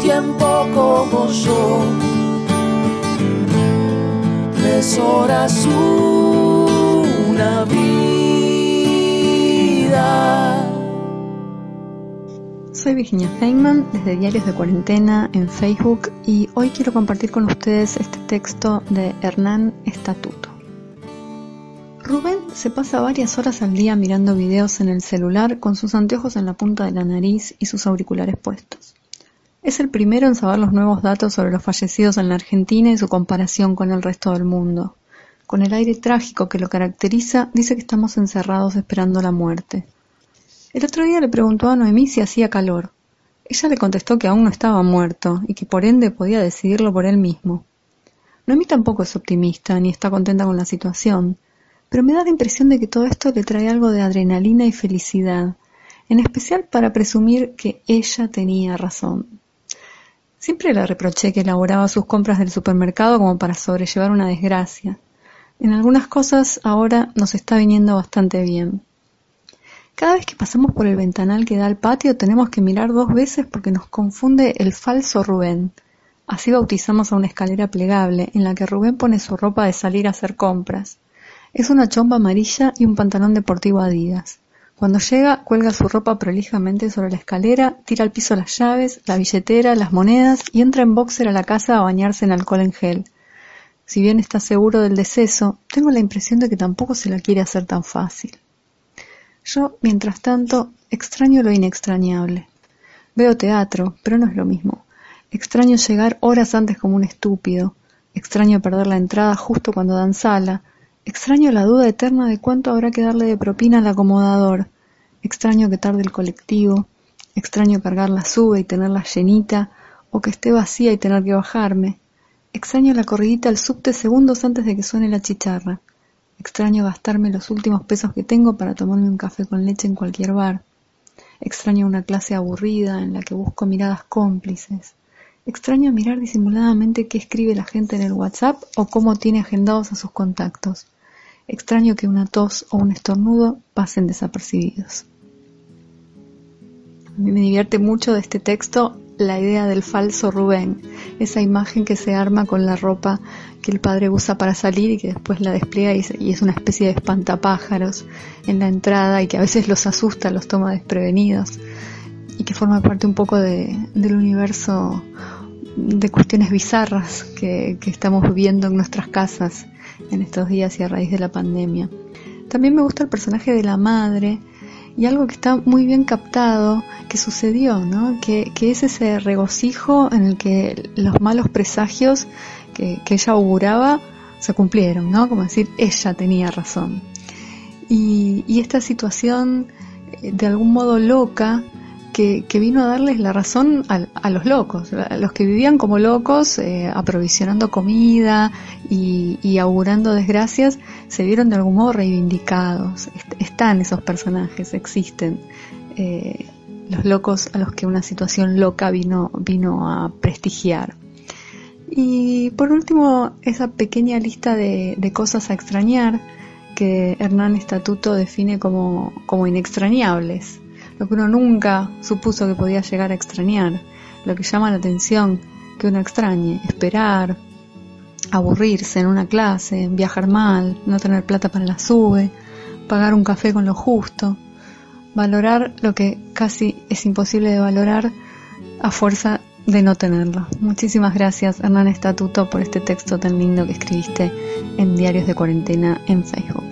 Tiempo como yo. Tres horas una vida. Soy Virginia Feynman desde Diarios de Cuarentena en Facebook y hoy quiero compartir con ustedes este texto de Hernán Estatuto. Rubén se pasa varias horas al día mirando videos en el celular con sus anteojos en la punta de la nariz y sus auriculares puestos. Es el primero en saber los nuevos datos sobre los fallecidos en la Argentina y su comparación con el resto del mundo. Con el aire trágico que lo caracteriza, dice que estamos encerrados esperando la muerte. El otro día le preguntó a Noemí si hacía calor. Ella le contestó que aún no estaba muerto y que por ende podía decidirlo por él mismo. Noemí tampoco es optimista ni está contenta con la situación pero me da la impresión de que todo esto le trae algo de adrenalina y felicidad, en especial para presumir que ella tenía razón. Siempre le reproché que elaboraba sus compras del supermercado como para sobrellevar una desgracia. En algunas cosas ahora nos está viniendo bastante bien. Cada vez que pasamos por el ventanal que da al patio tenemos que mirar dos veces porque nos confunde el falso Rubén. Así bautizamos a una escalera plegable en la que Rubén pone su ropa de salir a hacer compras. Es una chomba amarilla y un pantalón deportivo Adidas. Cuando llega, cuelga su ropa prolijamente sobre la escalera, tira al piso las llaves, la billetera, las monedas y entra en boxer a la casa a bañarse en alcohol en gel. Si bien está seguro del deceso, tengo la impresión de que tampoco se la quiere hacer tan fácil. Yo, mientras tanto, extraño lo inextrañable. Veo teatro, pero no es lo mismo. Extraño llegar horas antes como un estúpido. Extraño perder la entrada justo cuando dan sala. Extraño la duda eterna de cuánto habrá que darle de propina al acomodador. Extraño que tarde el colectivo. Extraño cargar la sube y tenerla llenita, o que esté vacía y tener que bajarme. Extraño la corridita al subte segundos antes de que suene la chicharra. Extraño gastarme los últimos pesos que tengo para tomarme un café con leche en cualquier bar. Extraño una clase aburrida en la que busco miradas cómplices. Extraño mirar disimuladamente qué escribe la gente en el WhatsApp o cómo tiene agendados a sus contactos. Extraño que una tos o un estornudo pasen desapercibidos. A mí me divierte mucho de este texto la idea del falso Rubén, esa imagen que se arma con la ropa que el padre usa para salir y que después la despliega y es una especie de espantapájaros en la entrada y que a veces los asusta, los toma desprevenidos y que forma parte un poco del universo de cuestiones bizarras que, estamos viviendo en nuestras casas en estos días y a raíz de la pandemia. También me gusta el personaje de la madre y algo que está muy bien captado que sucedió, ¿no? que, es ese regocijo en el que los malos presagios que, ella auguraba se cumplieron, ¿no? como decir, ella tenía razón. Y, esta situación eh, de algún modo loca que, vino a darles la razón a, los locos, a los que vivían como locos, eh, aprovisionando comida y, augurando desgracias, se vieron de algún modo reivindicados. están esos personajes, existen. Eh, los locos a los que una situación loca vino, vino a prestigiar. Y por último, esa pequeña lista de, de cosas a extrañar que Hernán Estatuto define como, como inextrañables lo que uno nunca supuso que podía llegar a extrañar, lo que llama la atención que uno extrañe, esperar, aburrirse en una clase, viajar mal, no tener plata para la sube, pagar un café con lo justo, valorar lo que casi es imposible de valorar a fuerza de no tenerlo. Muchísimas gracias Hernán Estatuto por este texto tan lindo que escribiste en Diarios de Cuarentena en Facebook.